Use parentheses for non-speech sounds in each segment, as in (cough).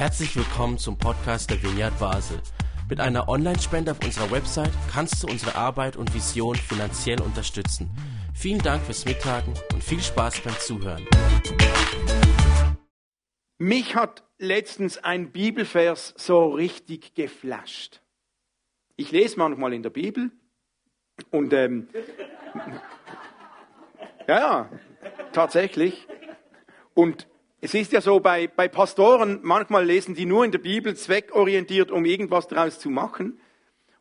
Herzlich willkommen zum Podcast der Vineyard Basel. Mit einer Online-Spende auf unserer Website kannst du unsere Arbeit und Vision finanziell unterstützen. Vielen Dank fürs Mittagen und viel Spaß beim Zuhören. Mich hat letztens ein Bibelvers so richtig geflasht. Ich lese manchmal in der Bibel und ähm, (laughs) ja, tatsächlich. Und es ist ja so, bei, bei Pastoren, manchmal lesen die nur in der Bibel zweckorientiert, um irgendwas daraus zu machen.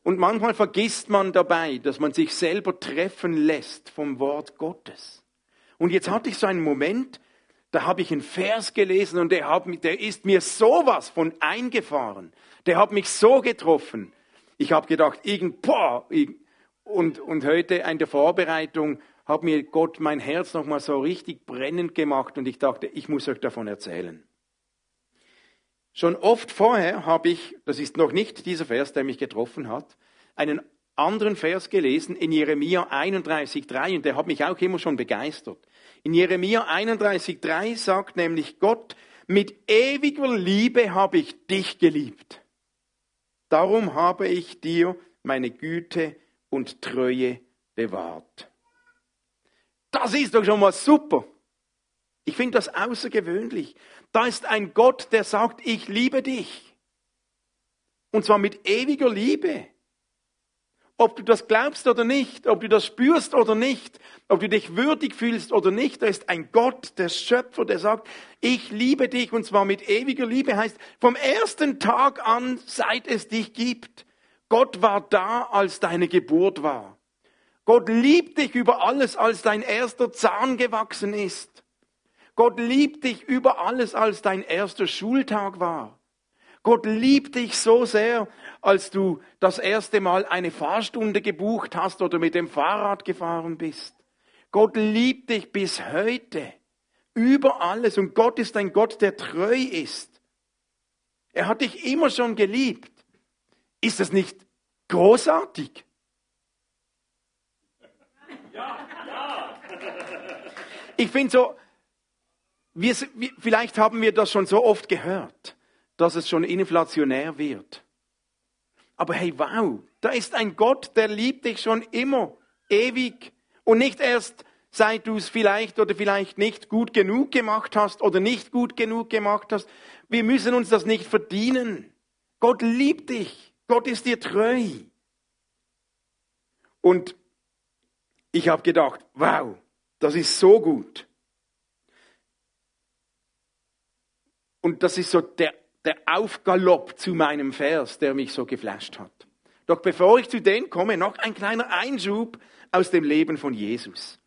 Und manchmal vergisst man dabei, dass man sich selber treffen lässt vom Wort Gottes. Und jetzt hatte ich so einen Moment, da habe ich einen Vers gelesen und der, hat, der ist mir sowas von eingefahren. Der hat mich so getroffen. Ich habe gedacht, irgend, boah, und, und heute in der Vorbereitung hat mir Gott mein Herz nochmal so richtig brennend gemacht und ich dachte, ich muss euch davon erzählen. Schon oft vorher habe ich, das ist noch nicht dieser Vers, der mich getroffen hat, einen anderen Vers gelesen in Jeremia 31,3 und der hat mich auch immer schon begeistert. In Jeremia 31,3 sagt nämlich Gott, mit ewiger Liebe habe ich dich geliebt. Darum habe ich dir meine Güte und Treue bewahrt. Das ist doch schon mal super. Ich finde das außergewöhnlich. Da ist ein Gott, der sagt, ich liebe dich. Und zwar mit ewiger Liebe. Ob du das glaubst oder nicht, ob du das spürst oder nicht, ob du dich würdig fühlst oder nicht, da ist ein Gott, der Schöpfer, der sagt, ich liebe dich und zwar mit ewiger Liebe heißt vom ersten Tag an, seit es dich gibt. Gott war da, als deine Geburt war. Gott liebt dich über alles, als dein erster Zahn gewachsen ist. Gott liebt dich über alles, als dein erster Schultag war. Gott liebt dich so sehr, als du das erste Mal eine Fahrstunde gebucht hast oder mit dem Fahrrad gefahren bist. Gott liebt dich bis heute über alles und Gott ist ein Gott, der treu ist. Er hat dich immer schon geliebt. Ist das nicht großartig? Ich finde so, wir, vielleicht haben wir das schon so oft gehört, dass es schon inflationär wird. Aber hey, wow, da ist ein Gott, der liebt dich schon immer, ewig und nicht erst seit du es vielleicht oder vielleicht nicht gut genug gemacht hast oder nicht gut genug gemacht hast. Wir müssen uns das nicht verdienen. Gott liebt dich. Gott ist dir treu. Und ich habe gedacht, wow, das ist so gut. Und das ist so der, der Aufgalopp zu meinem Vers, der mich so geflasht hat. Doch bevor ich zu dem komme, noch ein kleiner Einschub aus dem Leben von Jesus.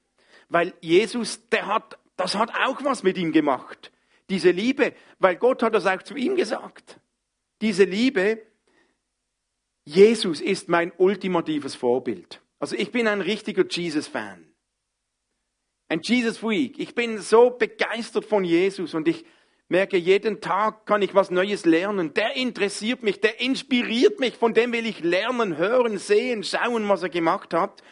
Weil Jesus, der hat, das hat auch was mit ihm gemacht. Diese Liebe, weil Gott hat das auch zu ihm gesagt. Diese Liebe, Jesus ist mein ultimatives Vorbild. Also ich bin ein richtiger Jesus-Fan ein Jesus Freak. Ich bin so begeistert von Jesus und ich merke, jeden Tag kann ich was Neues lernen. Der interessiert mich, der inspiriert mich, von dem will ich lernen, hören, sehen, schauen, was er gemacht hat.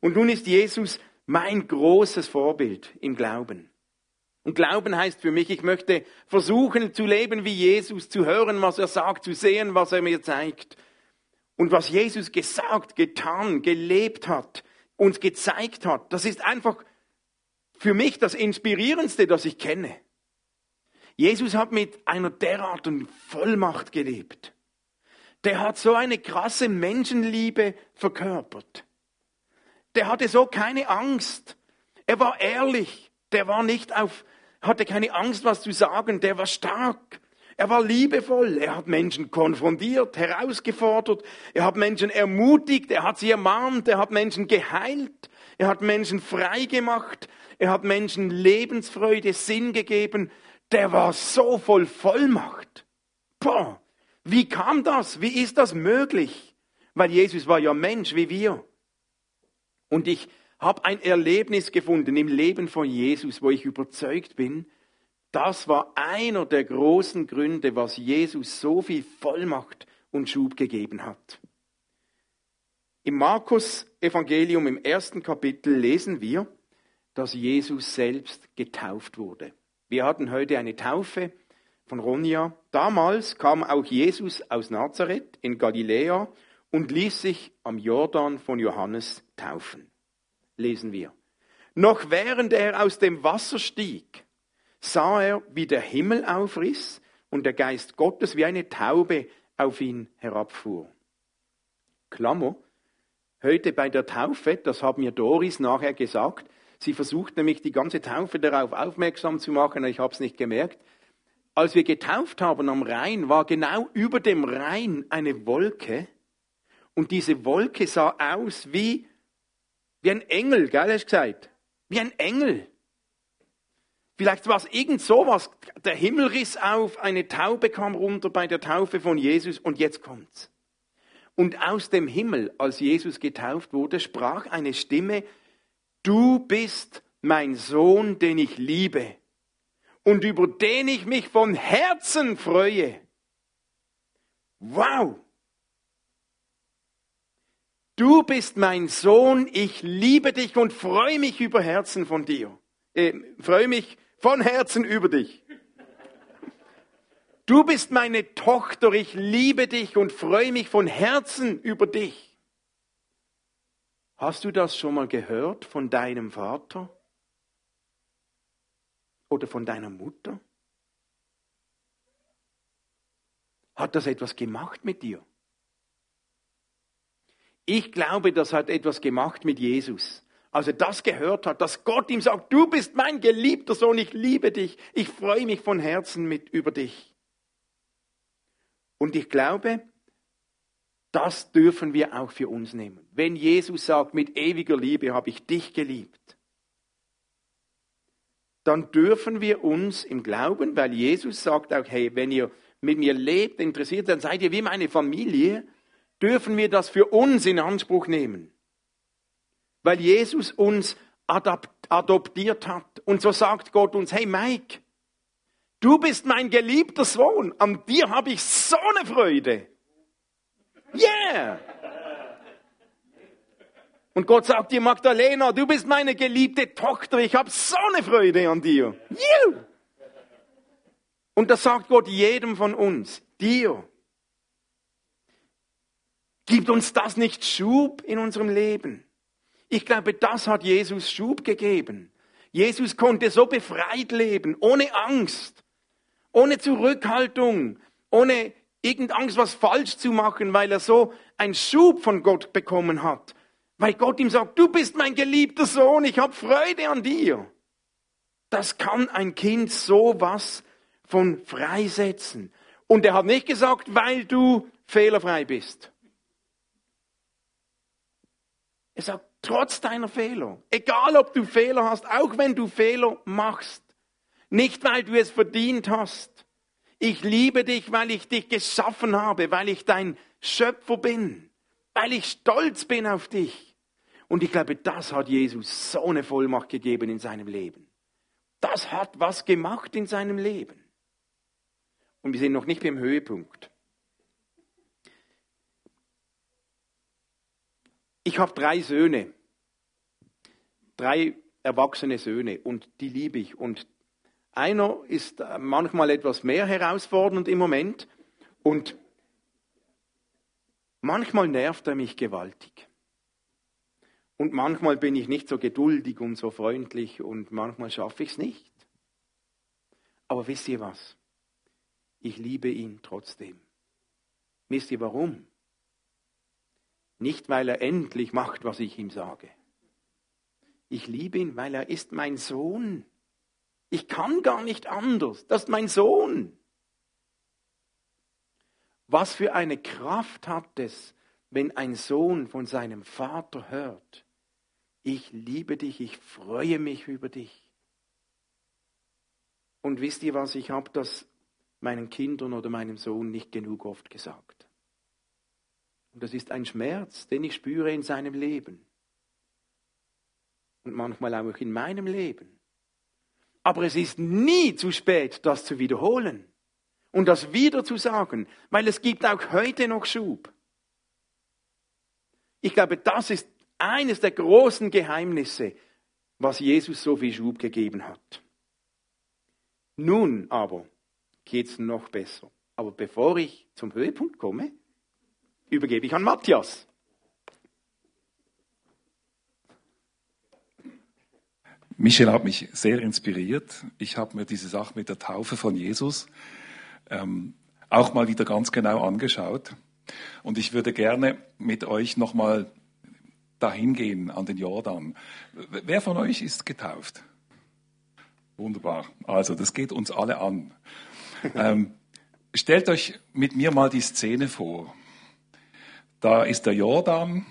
Und nun ist Jesus mein großes Vorbild im Glauben. Und Glauben heißt für mich, ich möchte versuchen zu leben wie Jesus, zu hören, was er sagt, zu sehen, was er mir zeigt. Und was Jesus gesagt, getan, gelebt hat, uns gezeigt hat, das ist einfach für mich das Inspirierendste, das ich kenne. Jesus hat mit einer derartigen Vollmacht gelebt. Der hat so eine krasse Menschenliebe verkörpert. Der hatte so keine Angst. Er war ehrlich. Der war nicht auf, hatte keine Angst, was zu sagen. Der war stark. Er war liebevoll. Er hat Menschen konfrontiert, herausgefordert. Er hat Menschen ermutigt. Er hat sie ermahnt. Er hat Menschen geheilt. Er hat Menschen frei gemacht. Er hat Menschen Lebensfreude, Sinn gegeben. Der war so voll Vollmacht. Boah, wie kam das? Wie ist das möglich? Weil Jesus war ja Mensch wie wir. Und ich habe ein Erlebnis gefunden im Leben von Jesus, wo ich überzeugt bin, das war einer der großen Gründe, was Jesus so viel Vollmacht und Schub gegeben hat. Im Markus Evangelium im ersten Kapitel lesen wir, dass Jesus selbst getauft wurde. Wir hatten heute eine Taufe von Ronja. Damals kam auch Jesus aus Nazareth in Galiläa und ließ sich am Jordan von Johannes taufen. Lesen wir. Noch während er aus dem Wasser stieg, sah er, wie der Himmel aufriss und der Geist Gottes wie eine Taube auf ihn herabfuhr. Klammer, heute bei der Taufe, das haben mir Doris nachher gesagt, sie versucht nämlich die ganze Taufe darauf aufmerksam zu machen, ich habe es nicht gemerkt. Als wir getauft haben am Rhein, war genau über dem Rhein eine Wolke und diese Wolke sah aus wie, wie ein Engel, gell, hast du gesagt? Wie ein Engel. Vielleicht war es irgend sowas. Der Himmel riss auf, eine Taube kam runter bei der Taufe von Jesus und jetzt kommt's. Und aus dem Himmel, als Jesus getauft wurde, sprach eine Stimme, du bist mein Sohn, den ich liebe und über den ich mich von Herzen freue. Wow! Du bist mein Sohn, ich liebe dich und freue mich über Herzen von dir. Äh, freue mich von Herzen über dich. Du bist meine Tochter, ich liebe dich und freue mich von Herzen über dich. Hast du das schon mal gehört von deinem Vater? Oder von deiner Mutter? Hat das etwas gemacht mit dir? Ich glaube, das hat etwas gemacht mit Jesus als er das gehört hat, dass Gott ihm sagt, du bist mein geliebter Sohn, ich liebe dich, ich freue mich von Herzen mit über dich. Und ich glaube, das dürfen wir auch für uns nehmen. Wenn Jesus sagt, mit ewiger Liebe habe ich dich geliebt, dann dürfen wir uns im Glauben, weil Jesus sagt auch, hey, wenn ihr mit mir lebt, interessiert, dann seid ihr wie meine Familie, dürfen wir das für uns in Anspruch nehmen weil Jesus uns adoptiert hat. Und so sagt Gott uns, hey Mike, du bist mein geliebter Sohn, an dir habe ich so eine Freude. Yeah! Und Gott sagt dir, Magdalena, du bist meine geliebte Tochter, ich habe so eine Freude an dir. You! Und das sagt Gott jedem von uns, dir. Gibt uns das nicht Schub in unserem Leben? Ich glaube, das hat Jesus Schub gegeben. Jesus konnte so befreit leben, ohne Angst, ohne Zurückhaltung, ohne irgend Angst, was falsch zu machen, weil er so einen Schub von Gott bekommen hat. Weil Gott ihm sagt, du bist mein geliebter Sohn, ich habe Freude an dir. Das kann ein Kind so was von freisetzen. Und er hat nicht gesagt, weil du fehlerfrei bist. Er sagt, Trotz deiner Fehler. Egal ob du Fehler hast, auch wenn du Fehler machst. Nicht weil du es verdient hast. Ich liebe dich, weil ich dich geschaffen habe, weil ich dein Schöpfer bin, weil ich stolz bin auf dich. Und ich glaube, das hat Jesus so eine Vollmacht gegeben in seinem Leben. Das hat was gemacht in seinem Leben. Und wir sind noch nicht beim Höhepunkt. Ich habe drei Söhne, drei erwachsene Söhne und die liebe ich. Und einer ist manchmal etwas mehr herausfordernd im Moment und manchmal nervt er mich gewaltig. Und manchmal bin ich nicht so geduldig und so freundlich und manchmal schaffe ich es nicht. Aber wisst ihr was? Ich liebe ihn trotzdem. Wisst ihr warum? Nicht, weil er endlich macht, was ich ihm sage. Ich liebe ihn, weil er ist mein Sohn. Ich kann gar nicht anders. Das ist mein Sohn. Was für eine Kraft hat es, wenn ein Sohn von seinem Vater hört, ich liebe dich, ich freue mich über dich. Und wisst ihr was, ich habe das meinen Kindern oder meinem Sohn nicht genug oft gesagt. Und das ist ein Schmerz, den ich spüre in seinem Leben. Und manchmal auch in meinem Leben. Aber es ist nie zu spät, das zu wiederholen und das wieder zu sagen, weil es gibt auch heute noch Schub. Ich glaube, das ist eines der großen Geheimnisse, was Jesus so viel Schub gegeben hat. Nun aber geht es noch besser. Aber bevor ich zum Höhepunkt komme, übergebe ich an Matthias. Michel hat mich sehr inspiriert. Ich habe mir diese Sache mit der Taufe von Jesus ähm, auch mal wieder ganz genau angeschaut. Und ich würde gerne mit euch nochmal dahin gehen an den Jordan. Wer von euch ist getauft? Wunderbar. Also, das geht uns alle an. (laughs) ähm, stellt euch mit mir mal die Szene vor. Da ist der Jordan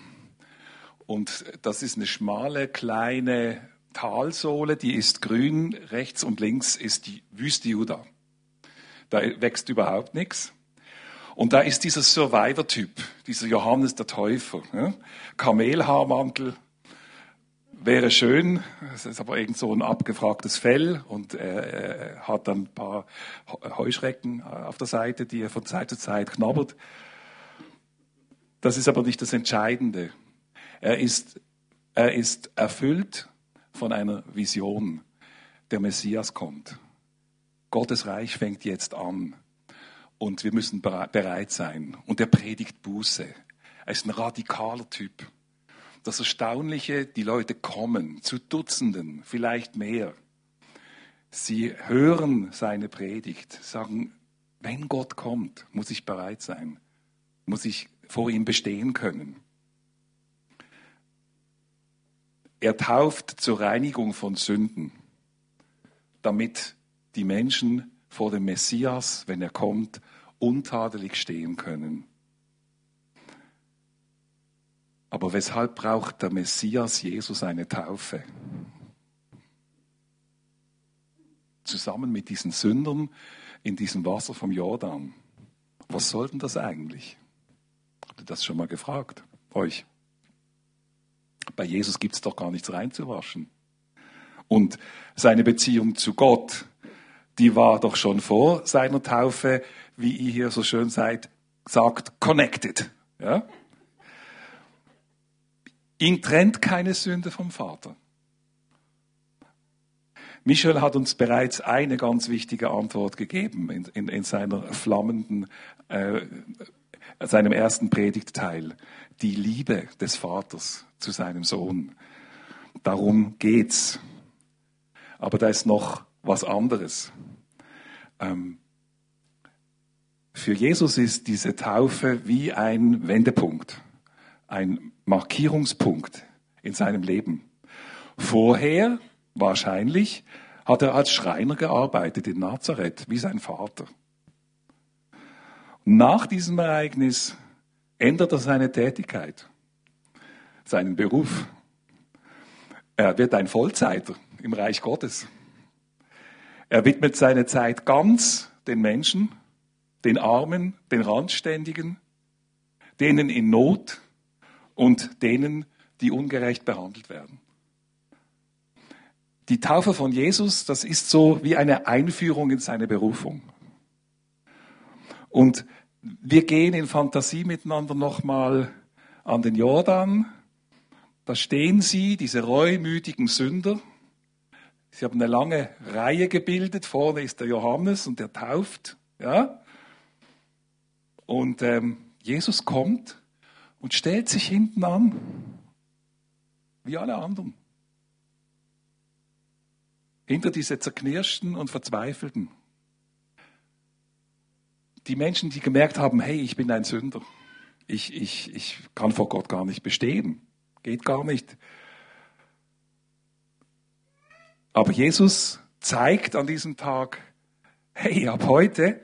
und das ist eine schmale, kleine Talsohle, die ist grün, rechts und links ist die Wüste Juda. Da wächst überhaupt nichts. Und da ist dieser Survivor-Typ, dieser Johannes der Täufer. Ja? Kamelhaarmantel wäre schön, es ist aber irgend so ein abgefragtes Fell und er, er hat dann ein paar Heuschrecken auf der Seite, die er von Zeit zu Zeit knabbert. Das ist aber nicht das Entscheidende. Er ist, er ist erfüllt von einer Vision. Der Messias kommt. Gottes Reich fängt jetzt an. Und wir müssen bereit sein. Und er predigt Buße. Er ist ein radikaler Typ. Das Erstaunliche, die Leute kommen zu Dutzenden, vielleicht mehr. Sie hören seine Predigt, sagen, wenn Gott kommt, muss ich bereit sein, muss ich vor ihm bestehen können. Er tauft zur Reinigung von Sünden, damit die Menschen vor dem Messias, wenn er kommt, untadelig stehen können. Aber weshalb braucht der Messias Jesus eine Taufe? Zusammen mit diesen Sündern in diesem Wasser vom Jordan. Was soll denn das eigentlich? Habt ihr das schon mal gefragt? Euch? Bei Jesus gibt es doch gar nichts reinzuwaschen. Und seine Beziehung zu Gott, die war doch schon vor seiner Taufe, wie ihr hier so schön seid, sagt, connected. Ja? Ihn trennt keine Sünde vom Vater. Michel hat uns bereits eine ganz wichtige Antwort gegeben in, in, in seiner flammenden, äh, seinem ersten Predigtteil. Die Liebe des Vaters zu seinem Sohn. Darum geht's. Aber da ist noch was anderes. Ähm, für Jesus ist diese Taufe wie ein Wendepunkt, ein Markierungspunkt in seinem Leben. Vorher, wahrscheinlich, hat er als Schreiner gearbeitet in Nazareth, wie sein Vater. Nach diesem Ereignis ändert er seine Tätigkeit, seinen Beruf. Er wird ein Vollzeiter im Reich Gottes. Er widmet seine Zeit ganz den Menschen, den Armen, den Randständigen, denen in Not und denen, die ungerecht behandelt werden. Die Taufe von Jesus, das ist so wie eine Einführung in seine Berufung. Und wir gehen in Fantasie miteinander nochmal an den Jordan. Da stehen sie, diese reumütigen Sünder, Sie haben eine lange Reihe gebildet. Vorne ist der Johannes und der tauft. Ja? Und ähm, Jesus kommt und stellt sich hinten an, wie alle anderen. Hinter diese zerknirschten und verzweifelten. Die Menschen, die gemerkt haben, hey, ich bin ein Sünder. Ich, ich, ich kann vor Gott gar nicht bestehen. Geht gar nicht. Aber Jesus zeigt an diesem Tag, hey, ab heute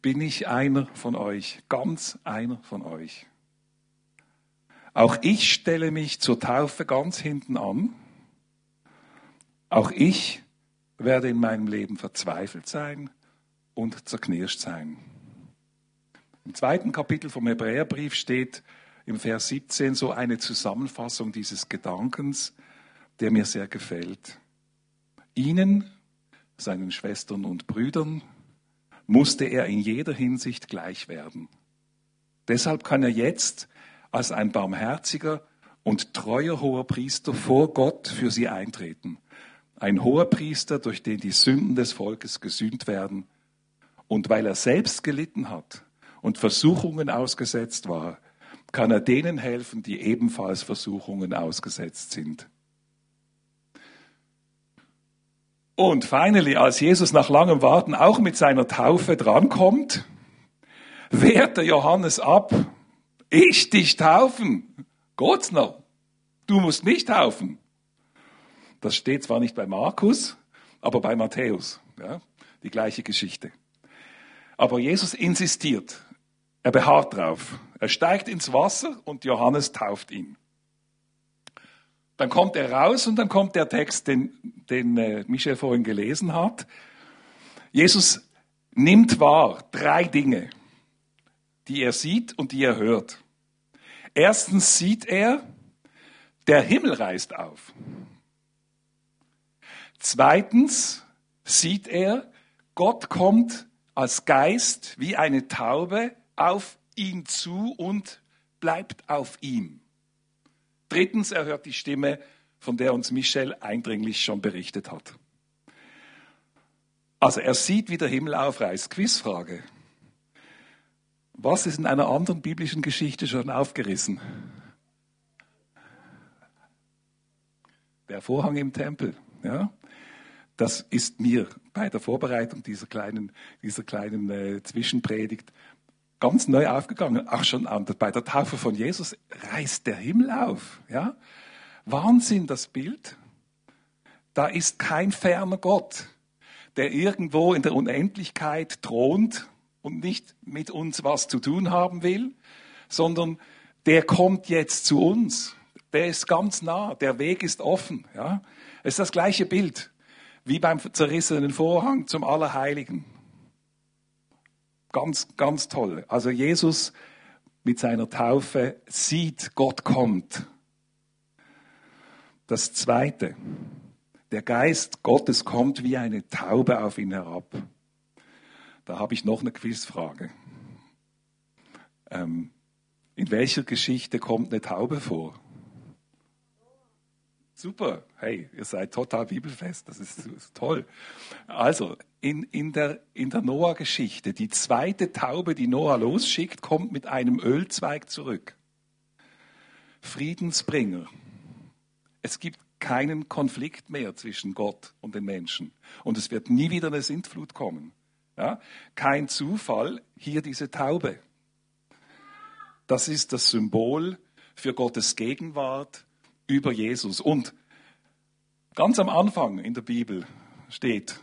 bin ich einer von euch, ganz einer von euch. Auch ich stelle mich zur Taufe ganz hinten an. Auch ich werde in meinem Leben verzweifelt sein und zerknirscht sein. Im zweiten Kapitel vom Hebräerbrief steht im Vers 17 so eine Zusammenfassung dieses Gedankens, der mir sehr gefällt. Ihnen, seinen Schwestern und Brüdern, musste er in jeder Hinsicht gleich werden. Deshalb kann er jetzt als ein barmherziger und treuer hoher Priester vor Gott für sie eintreten. Ein hoher Priester, durch den die Sünden des Volkes gesühnt werden Und weil er selbst gelitten hat und Versuchungen ausgesetzt war, kann er denen helfen, die ebenfalls Versuchungen ausgesetzt sind. Und finally, als Jesus nach langem Warten auch mit seiner Taufe drankommt, wehrt der Johannes ab. Ich dich taufen. Gott noch. Du musst mich taufen. Das steht zwar nicht bei Markus, aber bei Matthäus. Ja, die gleiche Geschichte. Aber Jesus insistiert. Er beharrt drauf. Er steigt ins Wasser und Johannes tauft ihn. Dann kommt er raus und dann kommt der Text, den, den äh, Michel vorhin gelesen hat. Jesus nimmt wahr drei Dinge, die er sieht und die er hört. Erstens sieht er, der Himmel reißt auf. Zweitens sieht er, Gott kommt als Geist wie eine Taube auf ihn zu und bleibt auf ihm. Drittens, er hört die Stimme, von der uns Michel eindringlich schon berichtet hat. Also er sieht, wie der Himmel aufreißt. Quizfrage. Was ist in einer anderen biblischen Geschichte schon aufgerissen? Der Vorhang im Tempel. Ja? Das ist mir bei der Vorbereitung dieser kleinen, dieser kleinen äh, Zwischenpredigt ganz neu aufgegangen. Auch schon bei der Taufe von Jesus reißt der Himmel auf. Ja? Wahnsinn, das Bild. Da ist kein ferner Gott, der irgendwo in der Unendlichkeit thront und nicht mit uns was zu tun haben will, sondern der kommt jetzt zu uns. Der ist ganz nah. Der Weg ist offen. Ja? Es ist das gleiche Bild wie beim zerrissenen Vorhang zum Allerheiligen. Ganz, ganz toll. Also Jesus mit seiner Taufe sieht, Gott kommt. Das Zweite, der Geist Gottes kommt wie eine Taube auf ihn herab. Da habe ich noch eine Quizfrage. Ähm, in welcher Geschichte kommt eine Taube vor? Super, hey, ihr seid total bibelfest, das ist, ist toll. Also, in, in der, in der Noah-Geschichte, die zweite Taube, die Noah losschickt, kommt mit einem Ölzweig zurück. Friedensbringer. Es gibt keinen Konflikt mehr zwischen Gott und den Menschen. Und es wird nie wieder eine Sintflut kommen. Ja? Kein Zufall, hier diese Taube. Das ist das Symbol für Gottes Gegenwart, über Jesus. Und ganz am Anfang in der Bibel steht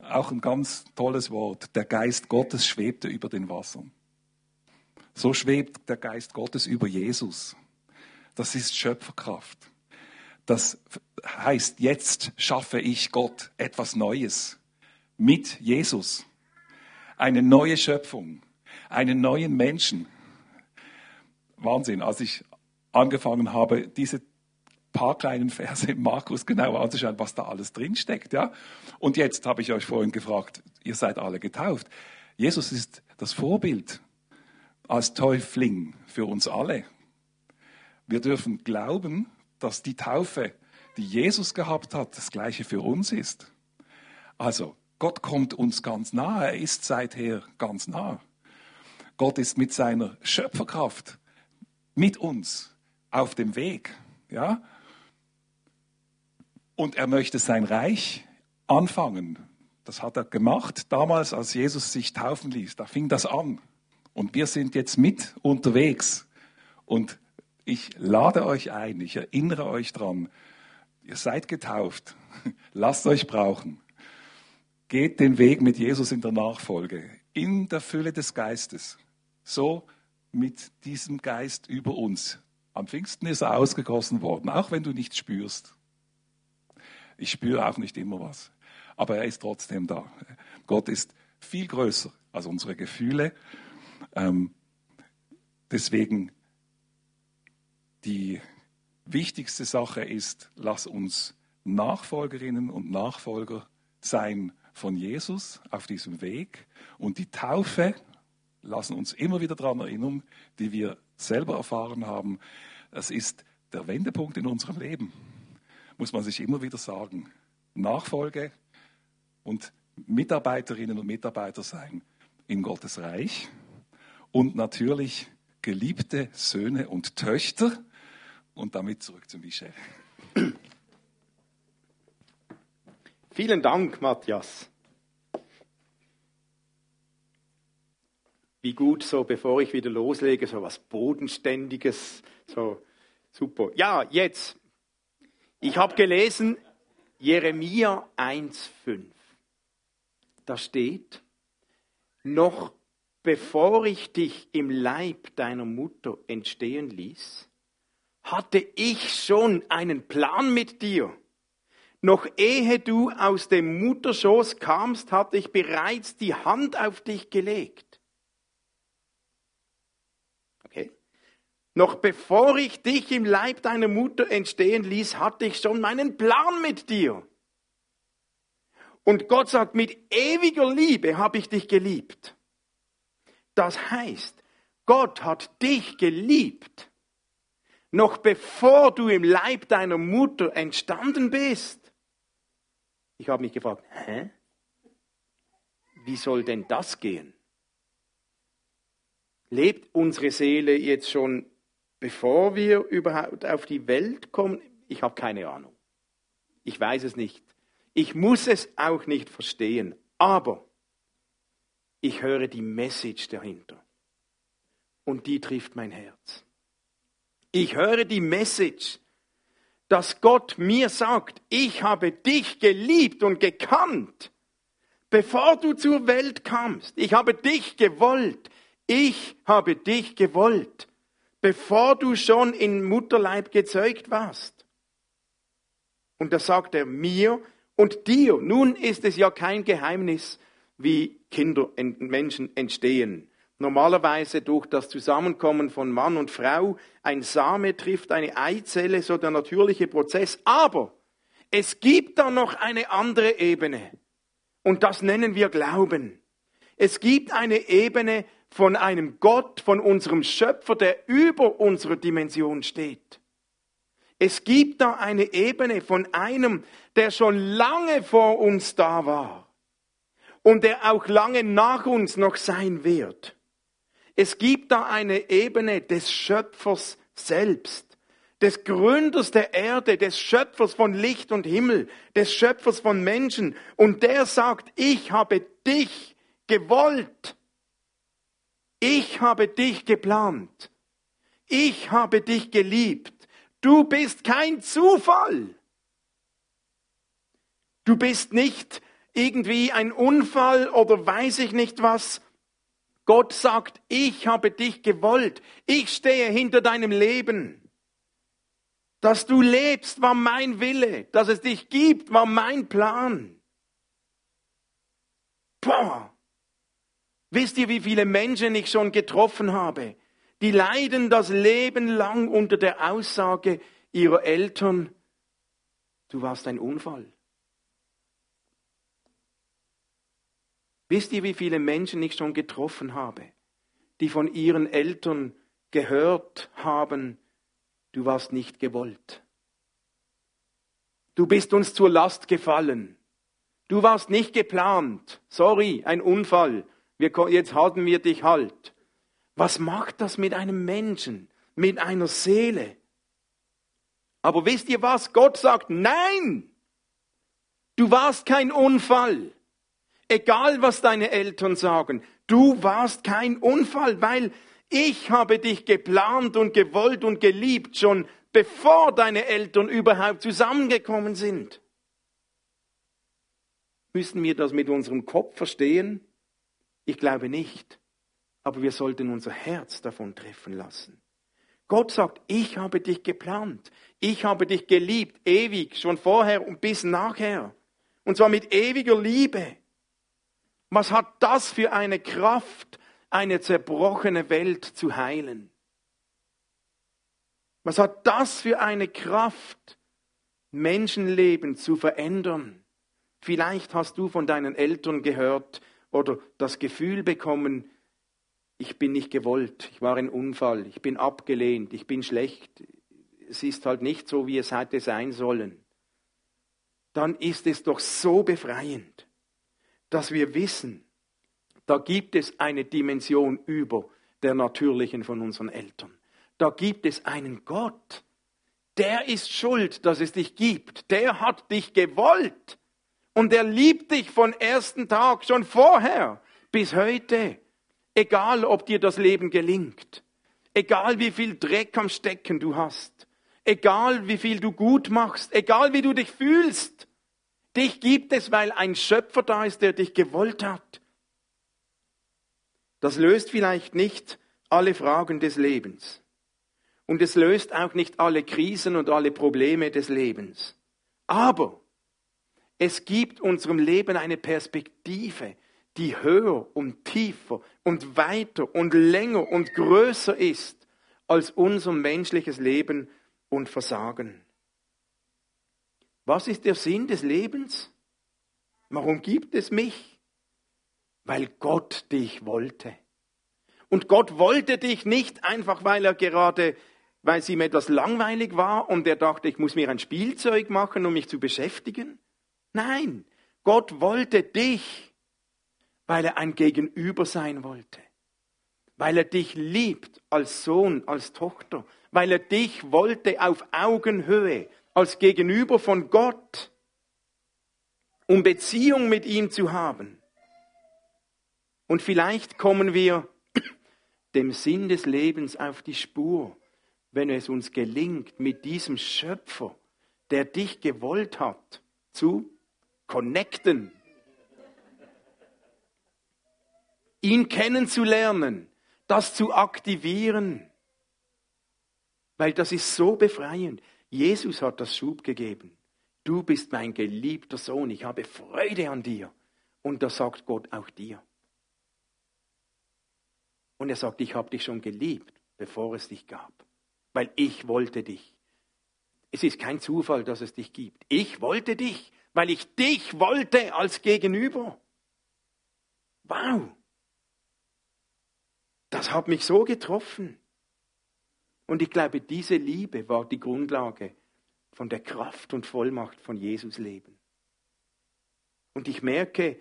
auch ein ganz tolles Wort. Der Geist Gottes schwebte über den Wassern. So schwebt der Geist Gottes über Jesus. Das ist Schöpferkraft. Das heißt, jetzt schaffe ich Gott etwas Neues mit Jesus. Eine neue Schöpfung, einen neuen Menschen. Wahnsinn, als ich angefangen habe, diese paar kleinen Verse im Markus genau anzuschauen, was da alles drinsteckt. Ja? Und jetzt habe ich euch vorhin gefragt, ihr seid alle getauft. Jesus ist das Vorbild als Täufling für uns alle. Wir dürfen glauben, dass die Taufe, die Jesus gehabt hat, das gleiche für uns ist. Also, Gott kommt uns ganz nah, er ist seither ganz nah. Gott ist mit seiner Schöpferkraft mit uns auf dem Weg. Ja? Und er möchte sein Reich anfangen. Das hat er gemacht damals, als Jesus sich taufen ließ. Da fing das an. Und wir sind jetzt mit unterwegs. Und ich lade euch ein, ich erinnere euch dran, ihr seid getauft. (laughs) Lasst euch brauchen. Geht den Weg mit Jesus in der Nachfolge, in der Fülle des Geistes. So mit diesem Geist über uns. Am Pfingsten ist er ausgegossen worden, auch wenn du nichts spürst. Ich spüre auch nicht immer was. Aber er ist trotzdem da. Gott ist viel größer als unsere Gefühle. Ähm, deswegen die wichtigste Sache ist, lass uns Nachfolgerinnen und Nachfolger sein von Jesus auf diesem Weg. Und die Taufe lassen uns immer wieder daran erinnern, die wir selber erfahren haben. Es ist der Wendepunkt in unserem Leben muss man sich immer wieder sagen. Nachfolge und Mitarbeiterinnen und Mitarbeiter sein in Gottes Reich und natürlich geliebte Söhne und Töchter. Und damit zurück zu Michel. Vielen Dank, Matthias. Wie gut, so bevor ich wieder loslege, so was Bodenständiges, so super. Ja, jetzt. Ich habe gelesen Jeremia 1,5. Da steht, noch bevor ich dich im Leib deiner Mutter entstehen ließ, hatte ich schon einen Plan mit dir. Noch ehe du aus dem Mutterschoß kamst, hatte ich bereits die Hand auf dich gelegt. Okay. Noch bevor ich dich im Leib deiner Mutter entstehen ließ, hatte ich schon meinen Plan mit dir. Und Gott sagt, mit ewiger Liebe habe ich dich geliebt. Das heißt, Gott hat dich geliebt, noch bevor du im Leib deiner Mutter entstanden bist. Ich habe mich gefragt, hä? Wie soll denn das gehen? Lebt unsere Seele jetzt schon, bevor wir überhaupt auf die Welt kommen? Ich habe keine Ahnung. Ich weiß es nicht. Ich muss es auch nicht verstehen. Aber ich höre die Message dahinter. Und die trifft mein Herz. Ich höre die Message, dass Gott mir sagt, ich habe dich geliebt und gekannt, bevor du zur Welt kamst. Ich habe dich gewollt. Ich habe dich gewollt, bevor du schon in Mutterleib gezeugt warst. Und da sagt er mir und dir. Nun ist es ja kein Geheimnis, wie Kinder, Menschen entstehen. Normalerweise durch das Zusammenkommen von Mann und Frau, ein Same trifft eine Eizelle, so der natürliche Prozess. Aber es gibt da noch eine andere Ebene. Und das nennen wir Glauben. Es gibt eine Ebene von einem Gott, von unserem Schöpfer, der über unserer Dimension steht. Es gibt da eine Ebene von einem, der schon lange vor uns da war und der auch lange nach uns noch sein wird. Es gibt da eine Ebene des Schöpfers selbst, des Gründers der Erde, des Schöpfers von Licht und Himmel, des Schöpfers von Menschen. Und der sagt, ich habe dich gewollt. Ich habe dich geplant. Ich habe dich geliebt. Du bist kein Zufall. Du bist nicht irgendwie ein Unfall oder weiß ich nicht was. Gott sagt, ich habe dich gewollt. Ich stehe hinter deinem Leben. Dass du lebst, war mein Wille. Dass es dich gibt, war mein Plan. Boah. Wisst ihr, wie viele Menschen ich schon getroffen habe? Die leiden das Leben lang unter der Aussage ihrer Eltern, du warst ein Unfall. Wisst ihr, wie viele Menschen ich schon getroffen habe, die von ihren Eltern gehört haben, du warst nicht gewollt. Du bist uns zur Last gefallen. Du warst nicht geplant. Sorry, ein Unfall. Wir, jetzt halten wir dich halt. Was macht das mit einem Menschen, mit einer Seele? Aber wisst ihr was? Gott sagt, nein! Du warst kein Unfall. Egal was deine Eltern sagen, du warst kein Unfall, weil ich habe dich geplant und gewollt und geliebt schon bevor deine Eltern überhaupt zusammengekommen sind. Müssen wir das mit unserem Kopf verstehen? Ich glaube nicht. Aber wir sollten unser Herz davon treffen lassen. Gott sagt, ich habe dich geplant. Ich habe dich geliebt, ewig, schon vorher und bis nachher. Und zwar mit ewiger Liebe. Was hat das für eine Kraft, eine zerbrochene Welt zu heilen? Was hat das für eine Kraft, Menschenleben zu verändern? Vielleicht hast du von deinen Eltern gehört oder das Gefühl bekommen, ich bin nicht gewollt, ich war ein Unfall, ich bin abgelehnt, ich bin schlecht, es ist halt nicht so, wie es hätte sein sollen. Dann ist es doch so befreiend dass wir wissen, Da gibt es eine Dimension über der natürlichen von unseren Eltern. Da gibt es einen Gott. Der ist schuld, dass es dich gibt. Der hat dich gewollt. Und er liebt dich von ersten Tag, schon vorher bis heute. Egal, ob dir das Leben gelingt. Egal, wie viel Dreck am Stecken du hast. Egal, wie viel du gut machst. Egal, wie du dich fühlst. Dich gibt es, weil ein Schöpfer da ist, der dich gewollt hat. Das löst vielleicht nicht alle Fragen des Lebens. Und es löst auch nicht alle Krisen und alle Probleme des Lebens. Aber es gibt unserem Leben eine Perspektive, die höher und tiefer und weiter und länger und größer ist als unser menschliches Leben und Versagen. Was ist der Sinn des Lebens? Warum gibt es mich? Weil Gott dich wollte. Und Gott wollte dich nicht einfach, weil er gerade, weil es ihm etwas langweilig war und er dachte, ich muss mir ein Spielzeug machen, um mich zu beschäftigen. Nein, Gott wollte dich, weil er ein Gegenüber sein wollte. Weil er dich liebt als Sohn, als Tochter. Weil er dich wollte auf Augenhöhe, als Gegenüber von Gott, um Beziehung mit ihm zu haben. Und vielleicht kommen wir (clears throat) dem Sinn des Lebens auf die Spur, wenn es uns gelingt, mit diesem Schöpfer, der dich gewollt hat, zu connecten, ihn kennenzulernen, das zu aktivieren, weil das ist so befreiend. Jesus hat das Schub gegeben. Du bist mein geliebter Sohn, ich habe Freude an dir. Und das sagt Gott auch dir. Und er sagt, ich habe dich schon geliebt, bevor es dich gab, weil ich wollte dich. Es ist kein Zufall, dass es dich gibt. Ich wollte dich, weil ich dich wollte als Gegenüber. Wow. Das hat mich so getroffen. Und ich glaube, diese Liebe war die Grundlage von der Kraft und Vollmacht von Jesus Leben. Und ich merke,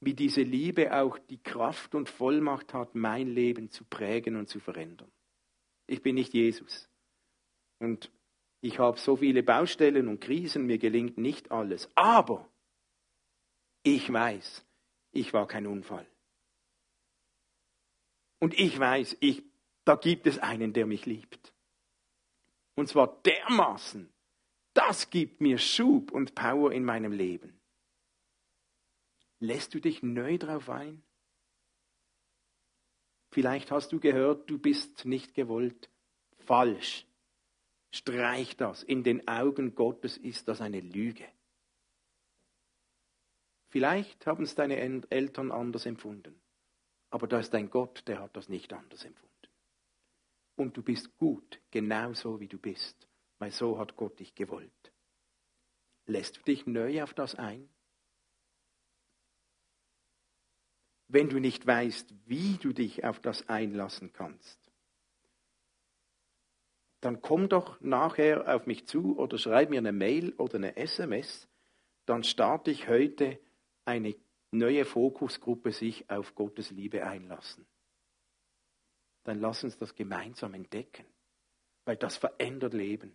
wie diese Liebe auch die Kraft und Vollmacht hat, mein Leben zu prägen und zu verändern. Ich bin nicht Jesus. Und ich habe so viele Baustellen und Krisen, mir gelingt nicht alles. Aber ich weiß, ich war kein Unfall. Und ich weiß, ich da gibt es einen, der mich liebt. Und zwar dermaßen. Das gibt mir Schub und Power in meinem Leben. Lässt du dich neu drauf ein? Vielleicht hast du gehört, du bist nicht gewollt. Falsch. Streich das. In den Augen Gottes ist das eine Lüge. Vielleicht haben es deine Eltern anders empfunden. Aber da ist ein Gott, der hat das nicht anders empfunden und du bist gut, genauso wie du bist, weil so hat Gott dich gewollt. Lässt du dich neu auf das ein? Wenn du nicht weißt, wie du dich auf das einlassen kannst, dann komm doch nachher auf mich zu oder schreib mir eine Mail oder eine SMS, dann starte ich heute eine neue Fokusgruppe sich auf Gottes Liebe einlassen dann lass uns das gemeinsam entdecken, weil das verändert Leben.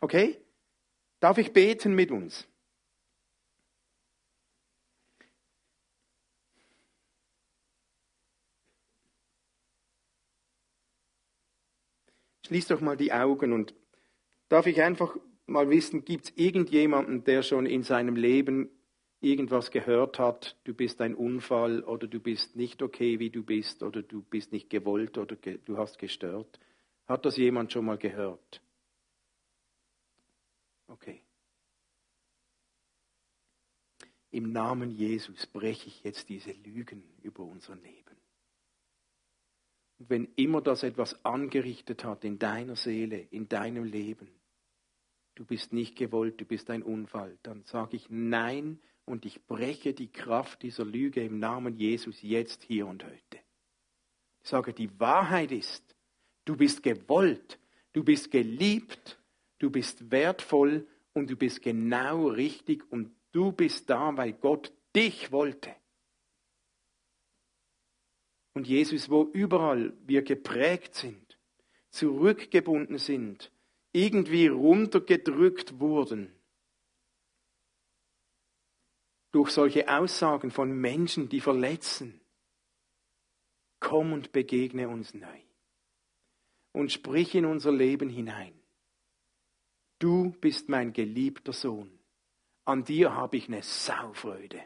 Okay? Darf ich beten mit uns? Schließ doch mal die Augen und darf ich einfach mal wissen, gibt es irgendjemanden, der schon in seinem Leben irgendwas gehört hat, du bist ein Unfall oder du bist nicht okay, wie du bist oder du bist nicht gewollt oder ge du hast gestört. Hat das jemand schon mal gehört? Okay. Im Namen Jesus breche ich jetzt diese Lügen über unser Leben. Und wenn immer das etwas angerichtet hat in deiner Seele, in deinem Leben, du bist nicht gewollt, du bist ein Unfall, dann sage ich Nein und ich breche die Kraft dieser Lüge im Namen Jesus jetzt, hier und heute. Ich sage, die Wahrheit ist, du bist gewollt, du bist geliebt, du bist wertvoll und du bist genau richtig und du bist da, weil Gott dich wollte. Und Jesus, wo überall wir geprägt sind, zurückgebunden sind, irgendwie runtergedrückt wurden, durch solche Aussagen von Menschen, die verletzen, komm und begegne uns neu und sprich in unser Leben hinein. Du bist mein geliebter Sohn. An dir habe ich eine Saufreude.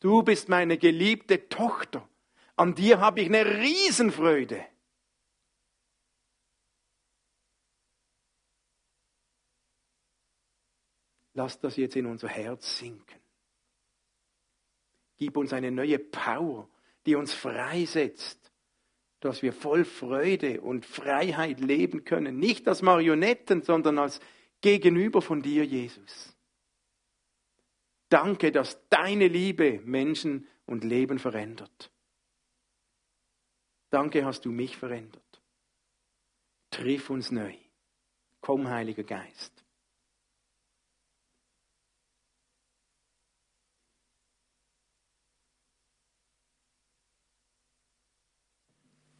Du bist meine geliebte Tochter. An dir habe ich eine Riesenfreude. Lass das jetzt in unser Herz sinken. Gib uns eine neue Power, die uns freisetzt, dass wir voll Freude und Freiheit leben können. Nicht als Marionetten, sondern als Gegenüber von dir, Jesus. Danke, dass deine Liebe Menschen und Leben verändert. Danke, hast du mich verändert. Triff uns neu. Komm, Heiliger Geist.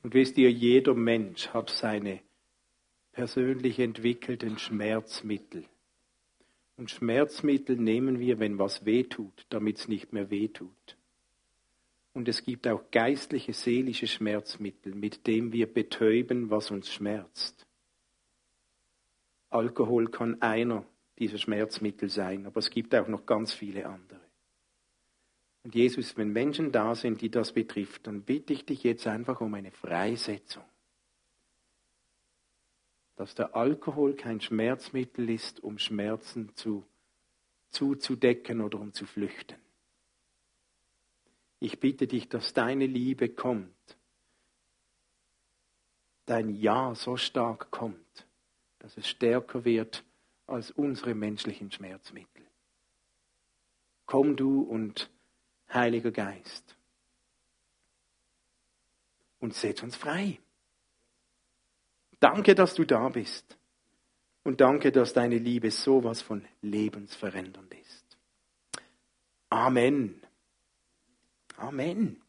Und wisst ihr, jeder Mensch hat seine persönlich entwickelten Schmerzmittel. Und Schmerzmittel nehmen wir, wenn was weh tut, damit es nicht mehr weh tut. Und es gibt auch geistliche, seelische Schmerzmittel, mit dem wir betäuben, was uns schmerzt. Alkohol kann einer dieser Schmerzmittel sein, aber es gibt auch noch ganz viele andere. Und Jesus, wenn Menschen da sind, die das betrifft, dann bitte ich dich jetzt einfach um eine Freisetzung dass der Alkohol kein Schmerzmittel ist, um Schmerzen zu, zuzudecken oder um zu flüchten. Ich bitte dich, dass deine Liebe kommt, dein Ja so stark kommt, dass es stärker wird als unsere menschlichen Schmerzmittel. Komm du und Heiliger Geist und setz uns frei. Danke, dass du da bist. Und danke, dass deine Liebe sowas von lebensverändernd ist. Amen. Amen.